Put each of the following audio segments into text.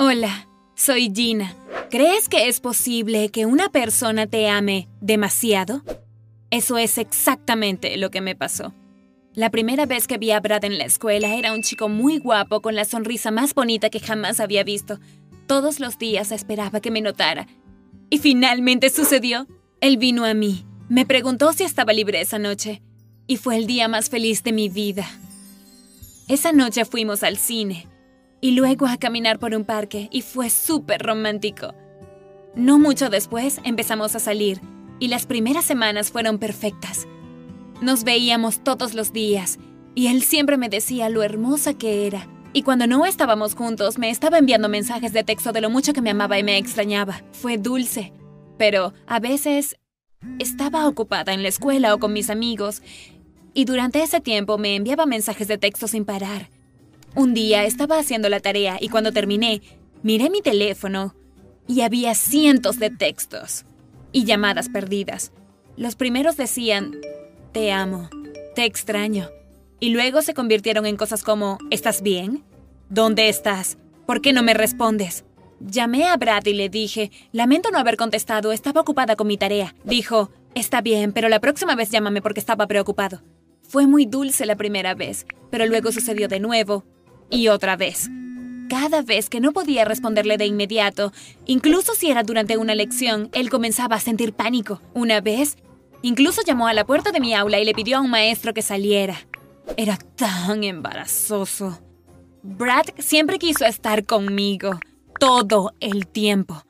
Hola, soy Gina. ¿Crees que es posible que una persona te ame demasiado? Eso es exactamente lo que me pasó. La primera vez que vi a Brad en la escuela era un chico muy guapo con la sonrisa más bonita que jamás había visto. Todos los días esperaba que me notara. Y finalmente sucedió. Él vino a mí, me preguntó si estaba libre esa noche, y fue el día más feliz de mi vida. Esa noche fuimos al cine, y luego a caminar por un parque, y fue súper romántico. No mucho después empezamos a salir, y las primeras semanas fueron perfectas. Nos veíamos todos los días, y él siempre me decía lo hermosa que era. Y cuando no estábamos juntos, me estaba enviando mensajes de texto de lo mucho que me amaba y me extrañaba. Fue dulce, pero a veces estaba ocupada en la escuela o con mis amigos, y durante ese tiempo me enviaba mensajes de texto sin parar. Un día estaba haciendo la tarea y cuando terminé, miré mi teléfono y había cientos de textos y llamadas perdidas. Los primeros decían, te amo, te extraño, y luego se convirtieron en cosas como, ¿estás bien? ¿Dónde estás? ¿Por qué no me respondes? Llamé a Brad y le dije, lamento no haber contestado, estaba ocupada con mi tarea. Dijo, está bien, pero la próxima vez llámame porque estaba preocupado. Fue muy dulce la primera vez, pero luego sucedió de nuevo y otra vez. Cada vez que no podía responderle de inmediato, incluso si era durante una lección, él comenzaba a sentir pánico. Una vez, incluso llamó a la puerta de mi aula y le pidió a un maestro que saliera. Era tan embarazoso. Brad siempre quiso estar conmigo, todo el tiempo.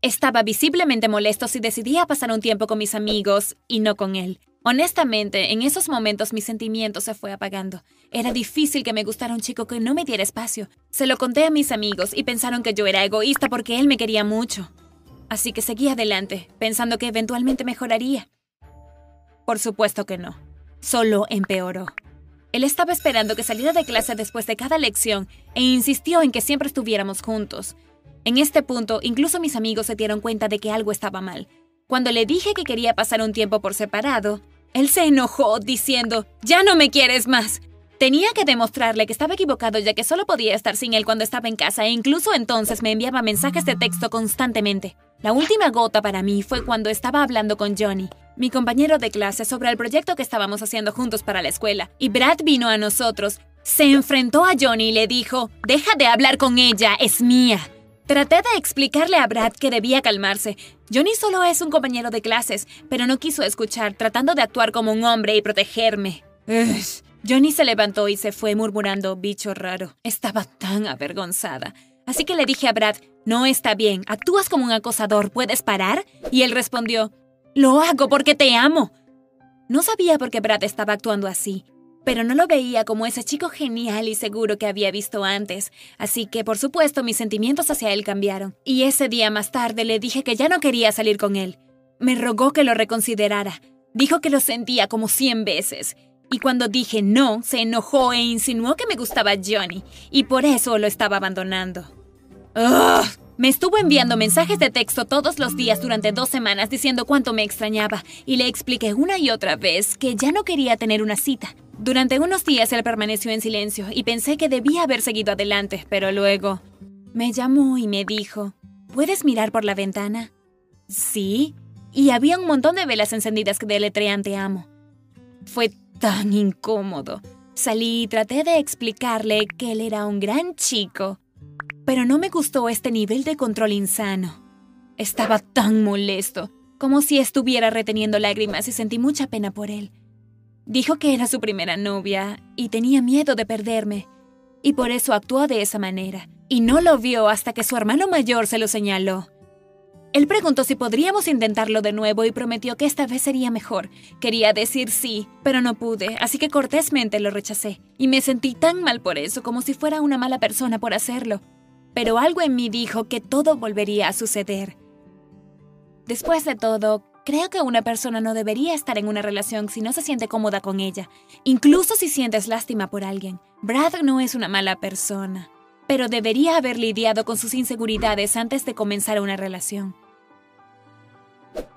Estaba visiblemente molesto si decidía pasar un tiempo con mis amigos y no con él. Honestamente, en esos momentos mi sentimiento se fue apagando. Era difícil que me gustara un chico que no me diera espacio. Se lo conté a mis amigos y pensaron que yo era egoísta porque él me quería mucho. Así que seguí adelante, pensando que eventualmente mejoraría. Por supuesto que no. Solo empeoró. Él estaba esperando que saliera de clase después de cada lección e insistió en que siempre estuviéramos juntos. En este punto, incluso mis amigos se dieron cuenta de que algo estaba mal. Cuando le dije que quería pasar un tiempo por separado, él se enojó diciendo, ya no me quieres más. Tenía que demostrarle que estaba equivocado ya que solo podía estar sin él cuando estaba en casa e incluso entonces me enviaba mensajes de texto constantemente. La última gota para mí fue cuando estaba hablando con Johnny, mi compañero de clase, sobre el proyecto que estábamos haciendo juntos para la escuela, y Brad vino a nosotros. Se enfrentó a Johnny y le dijo, deja de hablar con ella, es mía. Traté de explicarle a Brad que debía calmarse. Johnny solo es un compañero de clases, pero no quiso escuchar, tratando de actuar como un hombre y protegerme. Johnny se levantó y se fue murmurando, bicho raro. Estaba tan avergonzada. Así que le dije a Brad, no está bien, actúas como un acosador, ¿puedes parar? Y él respondió, lo hago porque te amo. No sabía por qué Brad estaba actuando así, pero no lo veía como ese chico genial y seguro que había visto antes, así que por supuesto mis sentimientos hacia él cambiaron. Y ese día más tarde le dije que ya no quería salir con él. Me rogó que lo reconsiderara. Dijo que lo sentía como cien veces. Y cuando dije no, se enojó e insinuó que me gustaba Johnny, y por eso lo estaba abandonando. Me estuvo enviando mensajes de texto todos los días durante dos semanas diciendo cuánto me extrañaba, y le expliqué una y otra vez que ya no quería tener una cita. Durante unos días él permaneció en silencio y pensé que debía haber seguido adelante, pero luego me llamó y me dijo, ¿puedes mirar por la ventana? Sí, y había un montón de velas encendidas que deletrean te amo. Fue tan incómodo. Salí y traté de explicarle que él era un gran chico, pero no me gustó este nivel de control insano. Estaba tan molesto, como si estuviera reteniendo lágrimas y sentí mucha pena por él. Dijo que era su primera novia y tenía miedo de perderme, y por eso actuó de esa manera, y no lo vio hasta que su hermano mayor se lo señaló. Él preguntó si podríamos intentarlo de nuevo y prometió que esta vez sería mejor. Quería decir sí, pero no pude, así que cortésmente lo rechacé, y me sentí tan mal por eso como si fuera una mala persona por hacerlo. Pero algo en mí dijo que todo volvería a suceder. Después de todo, Creo que una persona no debería estar en una relación si no se siente cómoda con ella, incluso si sientes lástima por alguien. Brad no es una mala persona, pero debería haber lidiado con sus inseguridades antes de comenzar una relación.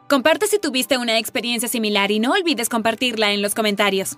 Comparte si tuviste una experiencia similar y no olvides compartirla en los comentarios.